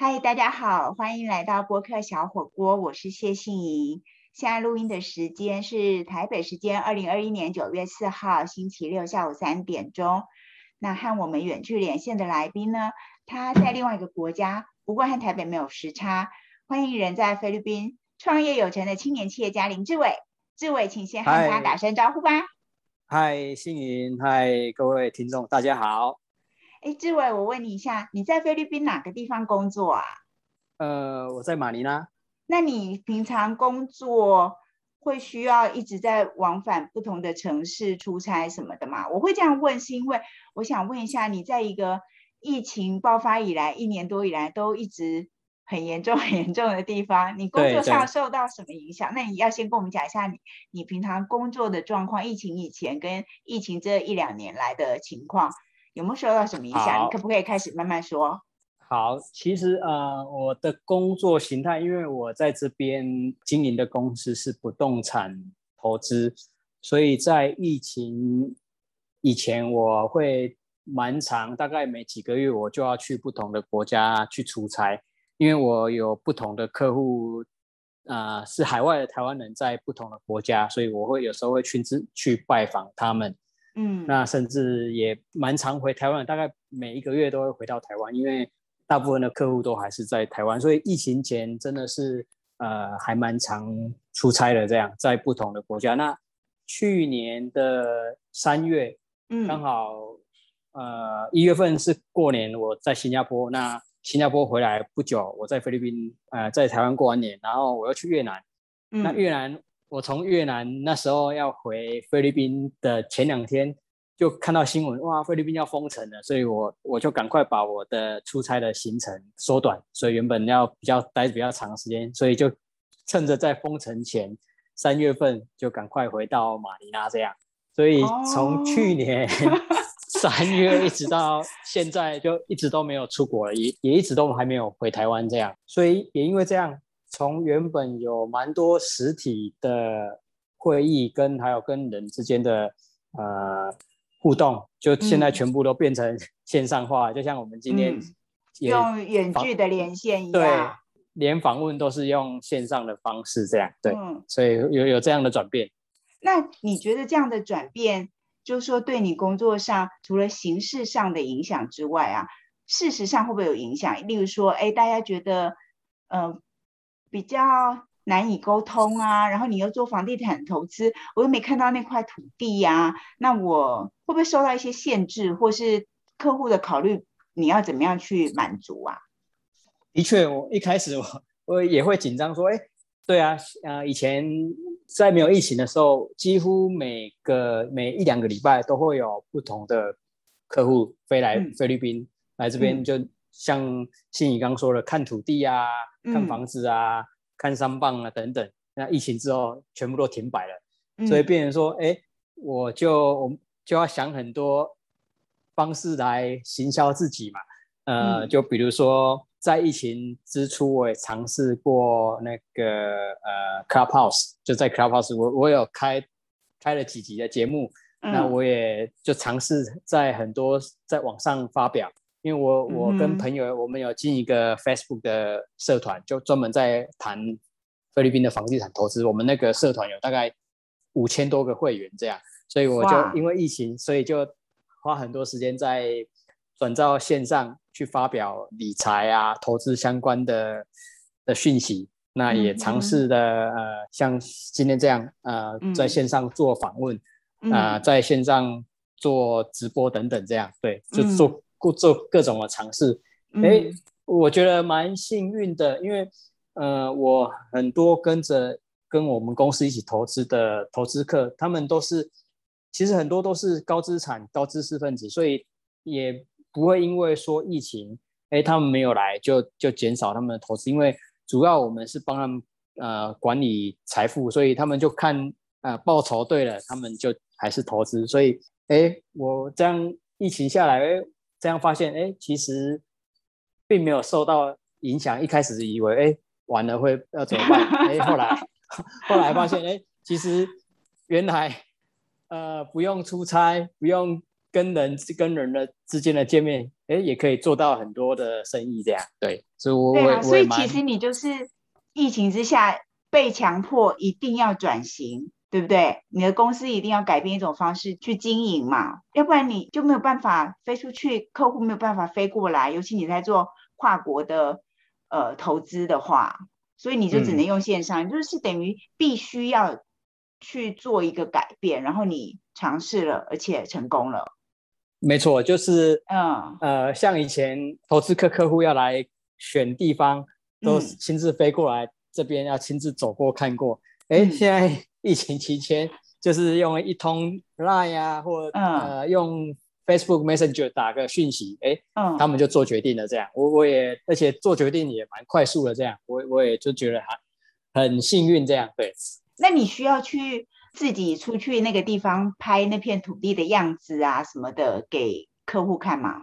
嗨，大家好，欢迎来到播客小火锅，我是谢杏莹。现在录音的时间是台北时间二零二一年九月四号星期六下午三点钟。那和我们远距连线的来宾呢，他在另外一个国家，不过和台北没有时差。欢迎人在菲律宾创业有成的青年企业家林志伟。志伟，请先和大家打声招呼吧。嗨，杏莹，嗨，各位听众，大家好。哎，志伟，我问你一下，你在菲律宾哪个地方工作啊？呃，我在马尼拉。那你平常工作会需要一直在往返不同的城市出差什么的吗？我会这样问，是因为我想问一下，你在一个疫情爆发以来一年多以来都一直很严重、很严重的地方，你工作上受到什么影响？那你要先跟我们讲一下你你平常工作的状况，疫情以前跟疫情这一两年来的情况。有没有受到什么影响？你可不可以开始慢慢说？好，其实呃，我的工作形态，因为我在这边经营的公司是不动产投资，所以在疫情以前，我会蛮长，大概每几个月我就要去不同的国家去出差，因为我有不同的客户，啊，是海外的台湾人在不同的国家，所以我会有时候会亲自去拜访他们。嗯，那甚至也蛮常回台湾，大概每一个月都会回到台湾，因为大部分的客户都还是在台湾，所以疫情前真的是呃还蛮常出差的，这样在不同的国家。那去年的三月，嗯，刚好呃一月份是过年，我在新加坡，那新加坡回来不久，我在菲律宾，呃，在台湾过完年，然后我又去越南，那越南。我从越南那时候要回菲律宾的前两天，就看到新闻，哇，菲律宾要封城了，所以我我就赶快把我的出差的行程缩短，所以原本要比较待比较长时间，所以就趁着在封城前三月份就赶快回到马尼拉这样，所以从去年 三月一直到现在就一直都没有出国了，也也一直都还没有回台湾这样，所以也因为这样。从原本有蛮多实体的会议，跟还有跟人之间的呃互动，就现在全部都变成 线上化，就像我们今天用远距的连线一样，对，连访问都是用线上的方式这样，对，所以有有这样的转变。那你觉得这样的转变，就是说对你工作上除了形式上的影响之外啊，事实上会不会有影响？例如说，哎，大家觉得，嗯。比较难以沟通啊，然后你又做房地产投资，我又没看到那块土地呀，那我会不会受到一些限制，或是客户的考虑，你要怎么样去满足啊？的确，我一开始我 我也会紧张，说，哎，对啊，呃，以前在没有疫情的时候，几乎每个每一两个礼拜都会有不同的客户飞来菲律宾来这边，就像信宇刚说的，看土地啊。看房子啊，看商棒啊等等，那疫情之后全部都停摆了，所以变成说，哎，我就我就要想很多方式来行销自己嘛，呃，就比如说在疫情之初，我也尝试过那个呃 Clubhouse，就在 Clubhouse，我我有开开了几集的节目，那我也就尝试在很多在网上发表。因为我我跟朋友我们有进一个 Facebook 的社团，就专门在谈菲律宾的房地产投资。我们那个社团有大概五千多个会员这样，所以我就因为疫情，所以就花很多时间在转到线上去发表理财啊、投资相关的的讯息。那也尝试的呃，像今天这样呃，在线上做访问啊，在线上做直播等等这样，对，就做。故做各种的尝试，哎，我觉得蛮幸运的，因为呃，我很多跟着跟我们公司一起投资的投资客，他们都是其实很多都是高资产、高知识分子，所以也不会因为说疫情，哎，他们没有来就就减少他们的投资，因为主要我们是帮他们呃管理财富，所以他们就看啊报酬对了，他们就还是投资，所以哎，我这样疫情下来，哎。这样发现，哎，其实并没有受到影响。一开始以为，哎，完了会要怎么办？哎，后来后来发现，哎，其实原来呃不用出差，不用跟人跟人的之间的见面，哎，也可以做到很多的生意，这样对，所以我对啊，我所以其实你就是疫情之下被强迫一定要转型，对不对？你的公司一定要改变一种方式去经营嘛，要不然你就没有办法飞出去，客户没有办法飞过来，尤其你在做跨国的呃投资的话，所以你就只能用线上，就是等于必须要去做一个改变，然后你尝试了，而且成功了。没错，就是嗯呃，像以前投资客客户要来选地方，都嗯亲自飞过来这边，要亲自走过看过。哎、嗯现在疫情期间，就是用一通 Line 啊，或嗯呃用 Facebook Messenger 打个讯息，哎、嗯，他们就做决定了。这样，我我也而且做决定也蛮快速的。这样，我我也就觉得还很幸运。这样，对。那你需要去自己出去那个地方拍那片土地的样子啊什么的给客户看吗？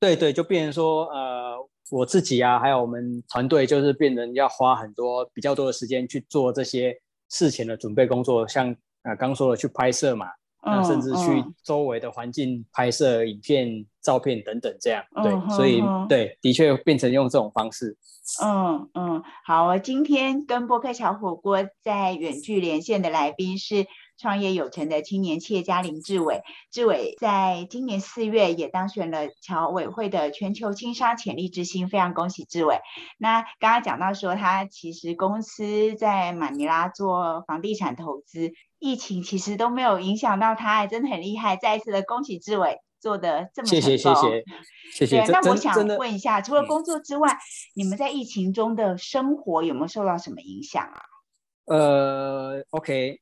对对，就变成说，呃，我自己啊，还有我们团队，就是变成要花很多比较多的时间去做这些事前的准备工作，像呃刚说的去拍摄嘛，那嗯甚至去嗯周围的环境拍摄影片、照片等等这样。对，嗯所以哼对，的确变成用这种方式。嗯嗯，好，我今天跟波克小火锅在远距连线的来宾是创业有成的青年企业家林志伟。志伟在今年四月也当选了侨委会的全球轻商潜力之星，非常恭喜志伟。那刚刚讲到说，他其实公司在马尼拉做房地产投资，疫情其实都没有影响到他，真的很厉害。再一次的恭喜志伟做的这么谢谢谢谢谢谢。那我想问一下，除了嗯工作之外，你们在疫情中的生活有没有受到什么影响啊？呃，OK，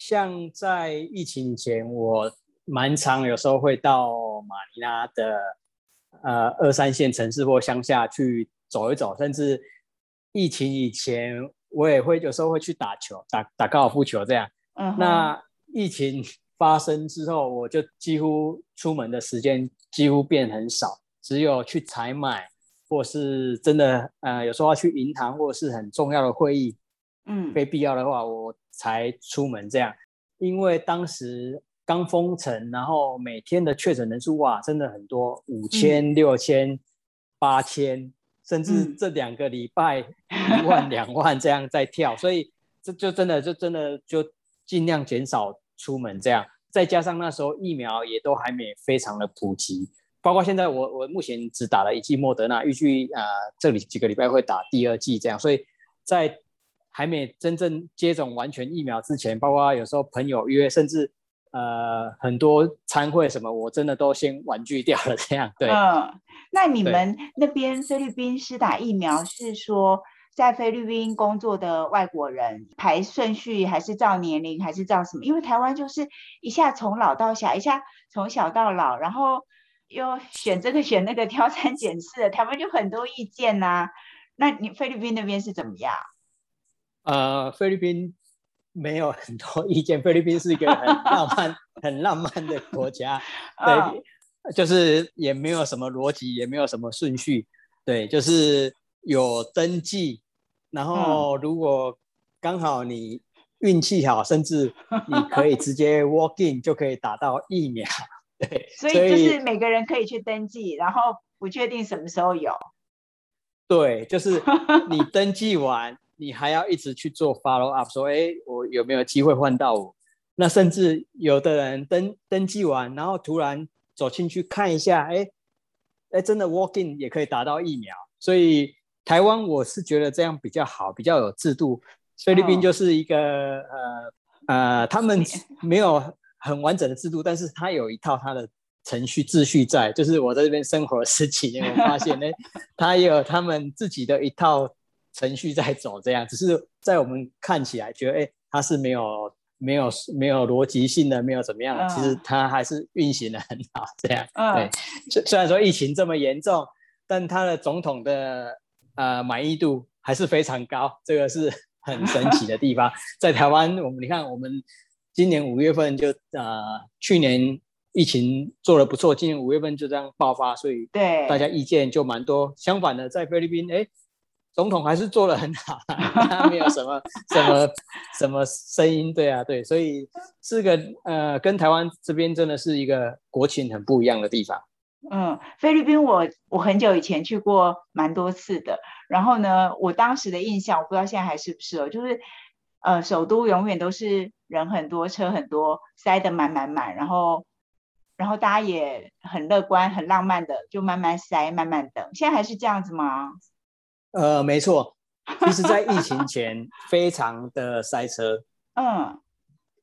像在疫情前，我蛮常有时候会到马尼拉的呃二三线城市或乡下去走一走，甚至疫情以前，我也会有时候会去打球，打打高尔夫球这样。嗯哼，那疫情发生之后，我就几乎出门的时间几乎变很少，只有去采买，或是真的呃有时候要去银行，或者是很重要的会议，嗯非必要的话，我才出门这样。因为当时刚封城，然后每天的确诊人数哇，真的很多，五千、六千、八千，甚至嗯这两个礼拜一万、两万这样在跳，所以这就真的就真的就尽量减少出门这样。再加上那时候疫苗也都还没非常的普及，包括现在我我目前只打了一剂莫德纳，预计啊、呃、这里几个礼拜会打第二剂这样，所以在还没真正接种完全疫苗之前，包括有时候朋友约，甚至呃很多参会什么，我真的都先婉拒掉了这样。对，嗯，那你对们那边菲律宾施打疫苗是说在菲律宾工作的外国人排顺序，还是照年龄，还是照什么？因为台湾就是一下从老到小，一下从小到老，然后又选这个选那个，挑三拣四的，台湾就很多意见呐、那你菲律宾那边是怎么样？呃，菲律宾没有很多意见，菲律宾是一个很浪漫、很浪漫的国家，嗯 对，就是也没有什么逻辑，也没有什么顺序，对，就是有登记，然后嗯。如果刚好你运气好，甚至你可以直接 walk in 就可以打到疫苗，对，所以就是每个人可以去登记，然后不确定什么时候有。对，就是你登记完，你还要一直去做 follow up，说，哎，我有没有机会换到我？那甚至有的人登登记完，然后突然走进去看一下，哎，哎，真的 walk in 也可以达到疫苗。所以台湾我是觉得这样比较好，比较有制度。菲律宾嗯就是一个、呃呃，他们没有很完整的制度，但是他有一套他的程序秩序在。就是我在这边生活了十几年，我发现呢，他 也有他们自己的一套程序在走，这样只是在我们看起来觉得，哎，它是没有没有没有逻辑性的，没有怎么样，其实嗯他还是运行的很好，这样。嗯对，虽虽然说疫情这么严重，但他的总统的呃满意度还是非常高，这个是 很神奇的地方。在台湾，我们你看，我们今年五月份就呃去年疫情做的不错，今年五月份就这样爆发，所以对，大家意见就蛮多。相反的，在菲律宾，哎，总统还是做的很好，他没有什么 什么什么声音，对啊，对，所以是个呃，跟台湾这边真的是一个国情很不一样的地方。嗯，菲律宾我我很久以前去过蛮多次的，然后呢，我当时的印象我不知道现在还是不是哦，就是呃，首都永远都是人很多，车很多，塞得满满满，然后然后大家也很乐观、很浪漫的，就慢慢塞、慢慢等。现在还是这样子吗？呃，没错，其实，在疫情前 非常的塞车。嗯，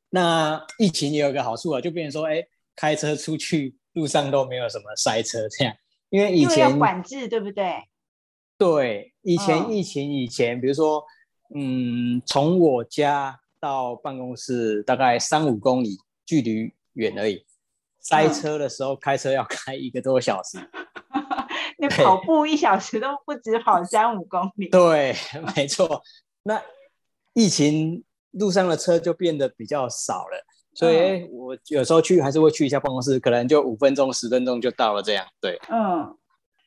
那疫情也有个好处啊，就变成说，哎，开车出去路上都没有什么塞车这样，因为以前管制，对不对？对，以前疫情以前，比如说，嗯，从我家到办公室大概三五公里距离远而已，塞车的时候开车要开一个多小时。那跑步一小时都不止跑 三五公里。对，没错。那疫情路上的车就变得比较少了，所以我有时候去还是会去一下办公室，可能就五分钟、十分钟就到了这样。对，嗯。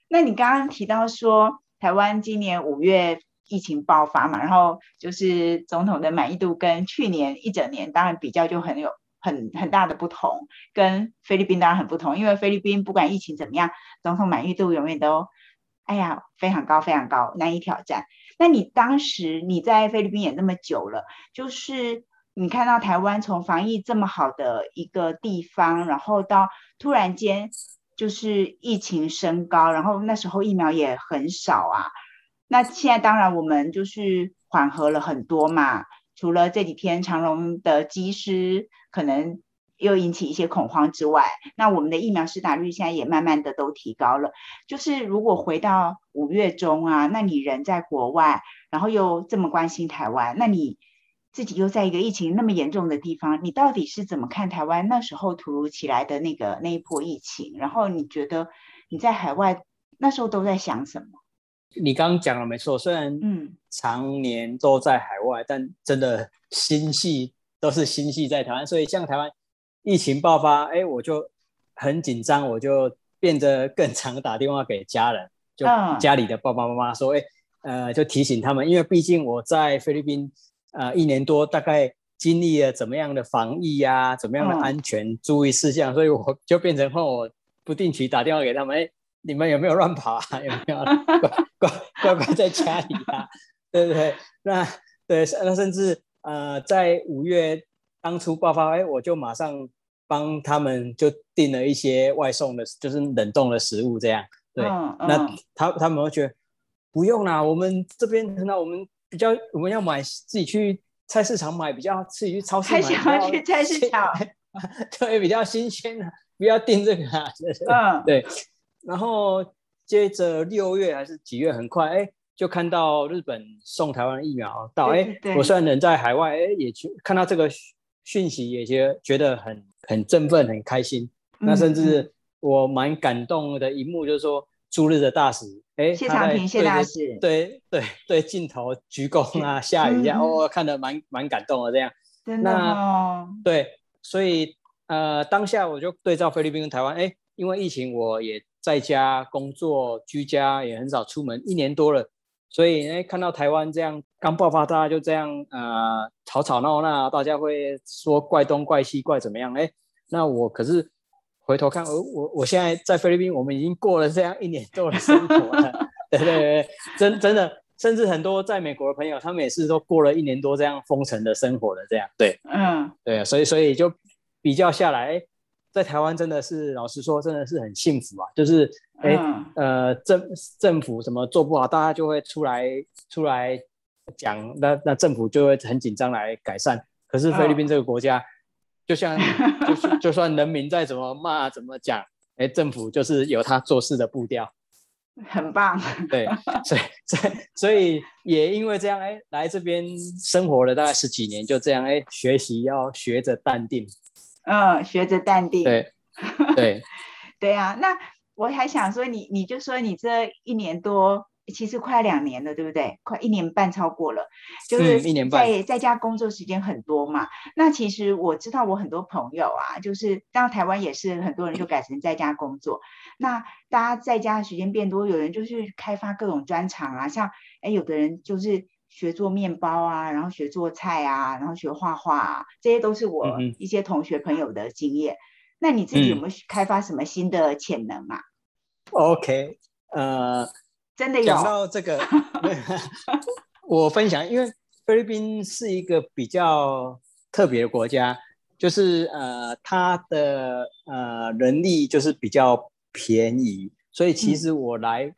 那你刚刚提到说，台湾今年五月疫情爆发嘛，然后就是总统的满意度跟去年一整年当然比较就很有。很很大的不同，跟菲律宾当然很不同，因为菲律宾不管疫情怎么样，总统满意度永远都，哎呀，非常高，非常高，难以挑战。那你当时你在菲律宾也那么久了，就是你看到台湾从防疫这么好的一个地方，然后到突然间就是疫情升高，然后那时候疫苗也很少啊。那现在当然我们就是缓和了很多嘛。除了这几天长荣的机师可能又引起一些恐慌之外，那我们的疫苗施打率现在也慢慢的都提高了。就是如果回到五月中啊，那你人在国外，然后又这么关心台湾，那你自己又在一个疫情那么严重的地方，你到底是怎么看台湾那时候突如其来的那个那一波疫情？然后你觉得你在海外那时候都在想什么？你刚刚讲了没错，虽然嗯常年都在海外，但真的心系都是心系在台湾。所以像台湾疫情爆发，哎，我就很紧张，我就变得更常打电话给家人，就家里的爸爸妈妈说，哎，呃，就提醒他们，因为毕竟我在菲律宾呃一年多，大概经历了怎么样的防疫呀，怎么样的安全注意事项，所以我就变成换我不定期打电话给他们，哎。你们有没有乱跑啊？有没有乖乖乖乖在家里啊？对不对？那对，那甚至呃，在五月当初爆发，哎，我就马上帮他们就订了一些外送的，就是冷冻的食物，这样。对，那他他们会觉得不用啦，我们这边那我们比较我们要买自己去菜市场买，比较自己去超市买，想要去菜市场，对，比较新鲜的，不要订这个啊。嗯，对。然后接着六月还是几月，很快哎，就看到日本送台湾疫苗到哎，我虽然人在海外哎，也去看到这个讯息，也觉觉得很很振奋，很开心。那甚至我蛮感动的一幕，就是说驻日的大使哎，谢长廷谢大使，对对对，镜头鞠躬啊，下雨呀，哦，看得蛮蛮感动的这样。真的哦。对，所以呃，当下我就对照菲律宾跟台湾，哎，因为疫情我也。在家工作居家也很少出门，一年多了，所以哎，看到台湾这样刚爆发，大家就这样呃吵吵闹闹，大家会说怪东怪西怪怎么样？哎，那我可是回头看，我我我现在在菲律宾，我们已经过了这样一年多的生活了，对对对，真真的，甚至很多在美国的朋友，他们也是都过了一年多这样封城的生活的这样，对，嗯，对，所以所以就比较下来。在台湾真的是，老实说，真的是很幸福啊！就是，哎，呃，政政府什么做不好，大家就会出来出来讲，那那政府就会很紧张来改善。可是菲律宾这个国家，就像就 就算人民再怎么骂怎么讲，哎，政府就是有他做事的步调，很棒。对，所以所以所以也因为这样，哎，来这边生活了大概十几年，就这样，哎，学习要学着淡定。嗯，学着淡定。对，对，对啊。那我还想说，你你就说你这一年多，其实快两年了，对不对？快一年半超过了，就是一年半在在家工作时间很多嘛。那其实我知道，我很多朋友啊，就是当台湾也是很多人就改成在家工作。那大家在家的时间变多，有人就是开发各种专长啊，像哎，有的人就是学做面包啊，然后学做菜啊，然后学画画，啊，这些都是我一些同学朋友的经验。那你自己有没有开发什么新的潜能啊？OK，呃，真的有。讲到这个，我分享，因为菲律宾是一个比较特别的国家，就是呃，它的呃人力就是比较便宜，所以其实我来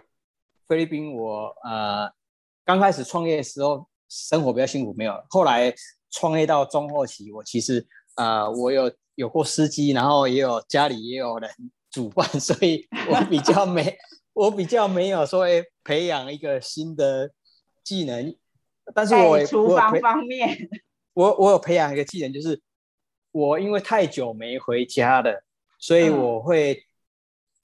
菲律宾，我呃刚开始创业的时候生活比较辛苦，没有。后来创业到中后期，我其实呃我有。有过司机，然后也有家里也有人煮饭，所以我比较没，我比较没有说培养一个新的技能。但是我厨房方面，我我有培养一个技能，就是我因为太久没回家了，所以我会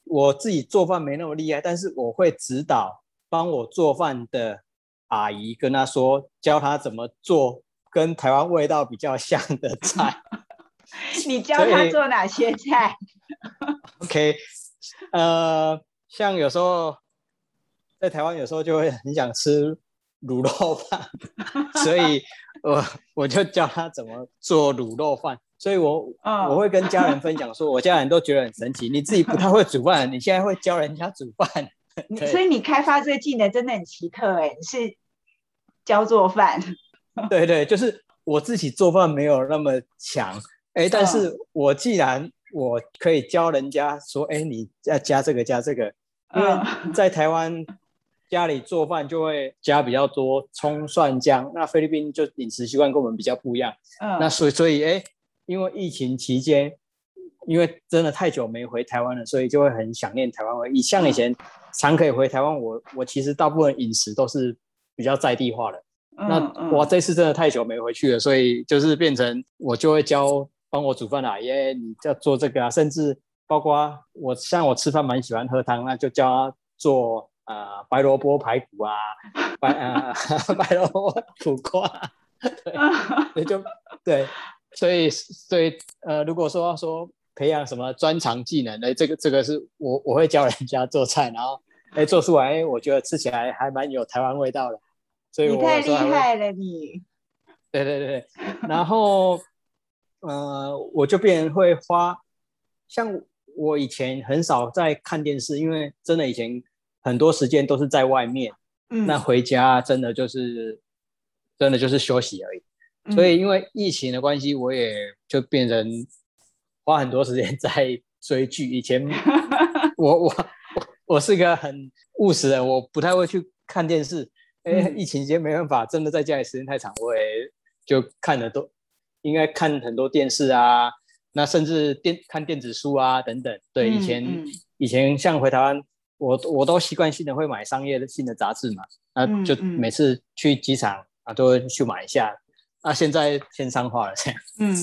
我自己做饭没那么厉害，但是我会指导帮我做饭的阿姨，跟他说教他怎么做跟台湾味道比较像的菜。你教他做哪些菜？OK，呃，像有时候在台湾，有时候就会很想吃卤肉饭，所以我我就教他怎么做卤肉饭。所以我我会跟家人分享，说我家人都觉得很神奇。你自己不太会煮饭，你现在会教人家煮饭，所以你开发这个技能真的很奇特哎！你是教做饭？对对，就是我自己做饭没有那么强。哎，但是我既然我可以教人家说，哎，你要加这个加这个，因为在台湾家里做饭就会加比较多葱蒜姜，那菲律宾就饮食习惯跟我们比较不一样，嗯，那所以所以哎，因为疫情期间，因为真的太久没回台湾了，所以就会很想念台湾味。以像以前常可以回台湾，我我其实大部分饮食都是比较在地化的，那我这次真的太久没回去了，所以就是变成我就会教。帮我煮饭啊，耶！你要做这个啊，甚至包括我，像我吃饭蛮喜欢喝汤，那就教他做呃白萝卜排骨啊，白呃 白萝卜苦瓜，对，就对，所以所以呃，如果说说培养什么专长技能，哎，这个这个是我我会教人家做菜，然后哎做出来，哎，我觉得吃起来还蛮有台湾味道的，所以你太厉害了，你，对对对，然后。呃，我就变会花，像我以前很少在看电视，因为真的以前很多时间都是在外面，嗯，那回家真的就是真的就是休息而已。所以因为疫情的关系，我也就变成花很多时间在追剧。以前 我我我是一个很务实的，我不太会去看电视。哎，疫情期间没办法，真的在家里时间太长，我也就看了都。应该看很多电视啊，那甚至电看电子书啊等等。对，以前以前像回台湾，我我都习惯性的会买商业性的杂志嘛，那就每次去机场啊都会去买一下。那现在线上化了这样。嗯，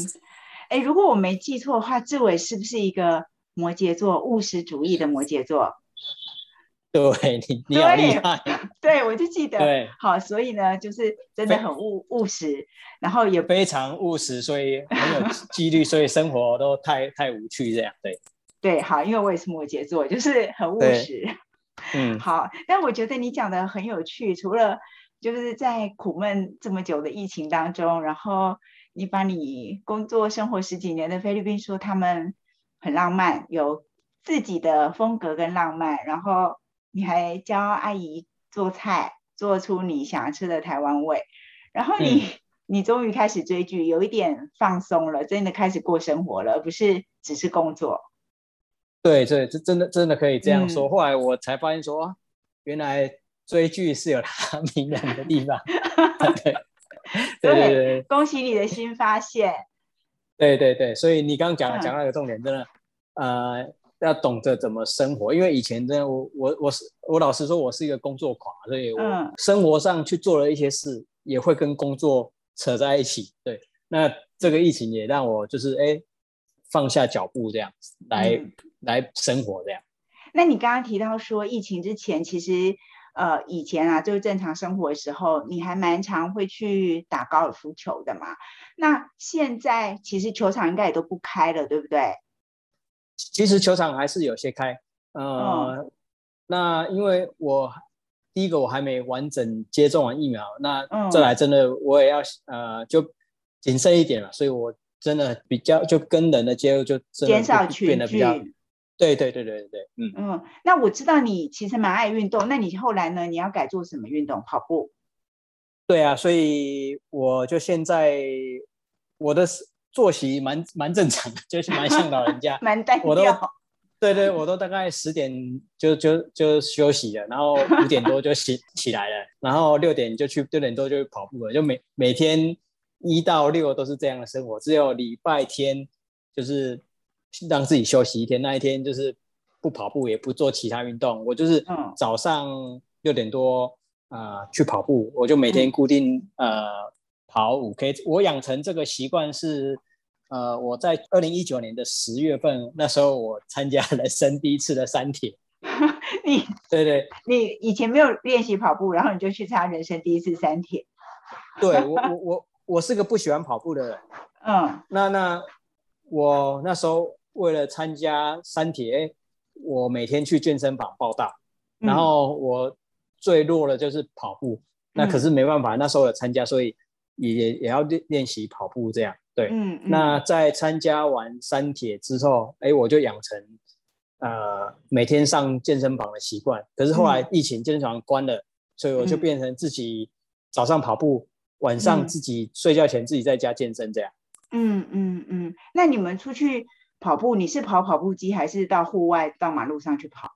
哎，如果我没记错的话，志伟是不是一个摩羯座务实主义的摩羯座？对你，你好厉害。对，我就记得。对，好，所以呢，就是真的很务务实，然后也非常务实，所以很有纪 律，所以生活都太太无趣这样。对，对，好，因为我也是摩羯座，就是很务实。嗯，好。但我觉得你讲的很有趣，除了就是在苦闷这么久的疫情当中，然后你把你工作生活十几年的菲律宾说他们很浪漫，有自己的风格跟浪漫，然后。你还教阿姨做菜，做出你想要吃的台湾味，然后你你终于开始追剧，有一点放松了，真的开始过生活了，而不是只是工作。对对，这真的真的可以这样说。后来我才发现说，原来追剧是有它 迷人的地方。对 对对，恭喜你的新发现。对对对，所以你刚刚讲讲到一个重点，真的，呃。要懂得怎么生活，因为以前真的我我我是我老实说，我是一个工作狂，所以我生活上去做了一些事，也会跟工作扯在一起。对，那这个疫情也让我就是哎放下脚步这样子来来生活这样。那你刚刚提到说疫情之前，其实呃以前啊就是正常生活的时候，你还蛮常会去打高尔夫球的嘛。那现在其实球场应该也都不开了，对不对？其实球场还是有些开，呃，那因为我第一个我还没完整接种完疫苗，那这来真的我也要呃就谨慎一点了，所以我真的比较就跟人的接触就减少群聚。对对对对对，嗯嗯。那我知道你其实蛮爱运动，那你后来呢？你要改做什么运动？跑步？对啊，所以我就现在我的作息蛮蛮正常的，就是蛮像老人家，蛮单调。对对，我都大概十点就就就休息了，然后五点多就起起来了，然后六点就去六点多就跑步了，就每每天一到六都是这样的生活，只有礼拜天就是让自己休息一天，那一天就是不跑步也不做其他运动，我就是早上六点多啊去跑步，我就每天固定呃跑五 K，我养成这个习惯是。呃，我在二零一九年的十月份，那时候我参加人生第一次的山铁。你对对，你以前没有练习跑步，然后你就去参加人生第一次山铁。对我，我我我是个不喜欢跑步的人。嗯，那那我那时候为了参加山铁，我每天去健身房报道，然后我最弱的就是跑步。那可是没办法，那时候有参加，所以也也要练练习跑步这样。对，嗯，那在参加完三铁之后，哎，我就养成呃每天上健身房的习惯。可是后来疫情健身房关了，所以我就变成自己早上跑步，晚上自己睡觉前自己在家健身这样。嗯嗯嗯，那你们出去跑步，你是跑跑步机还是到户外到马路上去跑？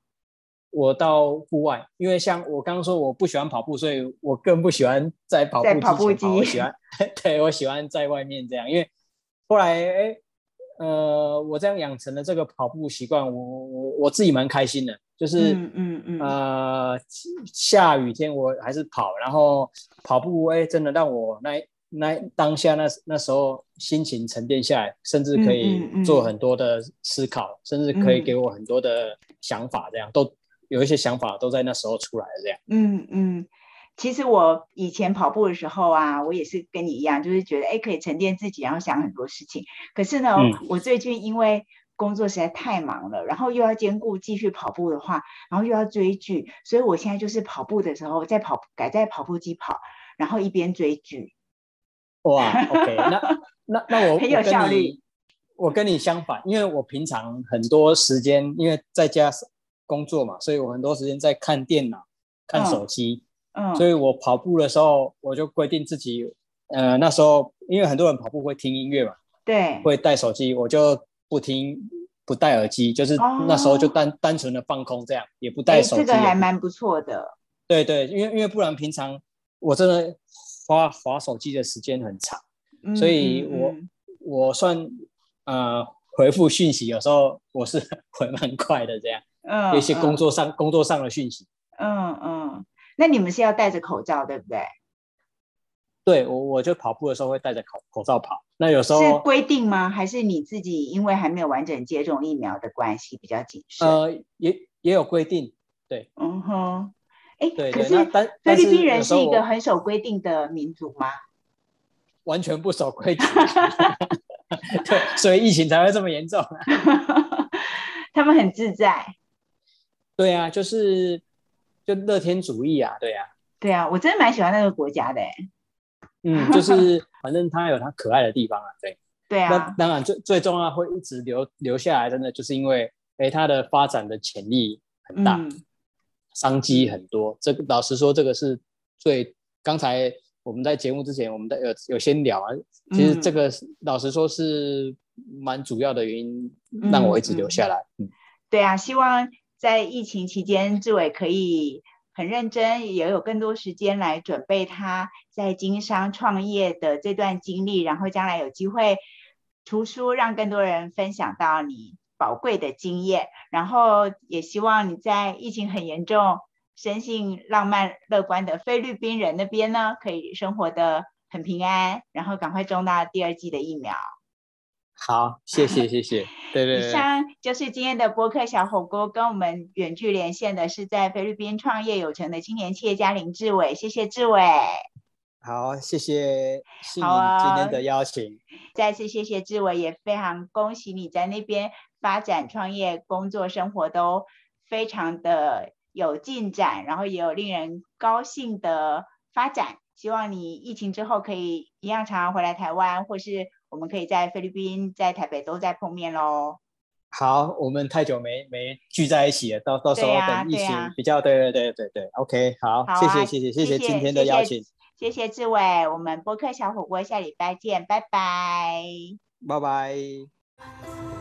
我到户外，因为像我刚刚说我不喜欢跑步，所以我更不喜欢在跑步跑步机。我喜欢，对我喜欢在外面这样，因为后来哎，呃，我这样养成了这个跑步习惯，我我我自己蛮开心的，就是嗯嗯嗯呃下雨天我还是跑，然后跑步哎真的让我那那当下那那时候心情沉淀下来，甚至可以做很多的思考，甚至可以给我很多的想法，这样都。有一些想法都在那时候出来了，这样。嗯嗯，其实我以前跑步的时候啊，我也是跟你一样，就是觉得哎可以沉淀自己，然后想很多事情。可是呢，我最近因为工作实在太忙了，然后又要兼顾继续跑步的话，然后又要追剧，所以我现在就是跑步的时候在跑，改在跑步机跑，然后一边追剧。哇，OK，那那那我很有效率。我跟你相反，因为我平常很多时间因为在家。工作嘛，所以我很多时间在看电脑、看手机。嗯，所以我跑步的时候，我就规定自己，呃，那时候因为很多人跑步会听音乐嘛，对，会带手机，我就不听，不戴耳机，就是那时候就单单纯的放空，这样也不带手机。这个还蛮不错的。对对，因为因为不然平常我真的花划手机的时间很长，所以我我算呃回复讯息有时候我是 回蛮快的这样。嗯，一些工作上工作上的讯息。嗯嗯，那你们是要戴着口罩，对不对？对，我我就跑步的时候会戴着口口罩跑。那有时候是规定吗？还是你自己因为还没有完整接种疫苗的关系比较谨慎？呃，也也有规定。对，嗯哼。哎，对可是菲律宾人是一个很守规定的民族吗？完全不守规矩。对，所以疫情才会这么严重。他们很自在。对啊，就是就乐天主义啊，对啊，对啊，我真的蛮喜欢那个国家的，嗯，就是反正它有它可爱的地方啊，对，对啊，那当然最最重要会一直留留下来，真的就是因为哎，它的发展的潜力很大，商机很多。这个老实说，这个是最刚才我们在节目之前，我们的有有先聊啊，其实这个老实说是蛮主要的原因，让我一直留下来。嗯，对啊，希望。在疫情期间，志伟可以很认真，也有更多时间来准备他在经商创业的这段经历，然后将来有机会出书，让更多人分享到你宝贵的经验。然后也希望你在疫情很严重、生性浪漫乐观的菲律宾人那边呢，可以生活的很平安，然后赶快种到第二季的疫苗。好，谢谢谢谢，对对。以上就是今天的播客小火锅，跟我们远距连线的是在菲律宾创业有成的青年企业家林志伟，谢谢志伟。好，谢谢信今天的邀请。再次谢谢志伟，也非常恭喜你在那边发展创业、工作、生活都非常的有进展，然后也有令人高兴的发展。希望你疫情之后可以一样常常回来台湾，或是我们可以在菲律宾、在台北都在碰面喽。好，我们太久没没聚在一起了，到到时候等疫情比较，对对对对对，OK，好，谢谢谢谢谢谢今天的邀请，谢谢志伟，我们播客小火锅下礼拜见，拜拜，拜拜。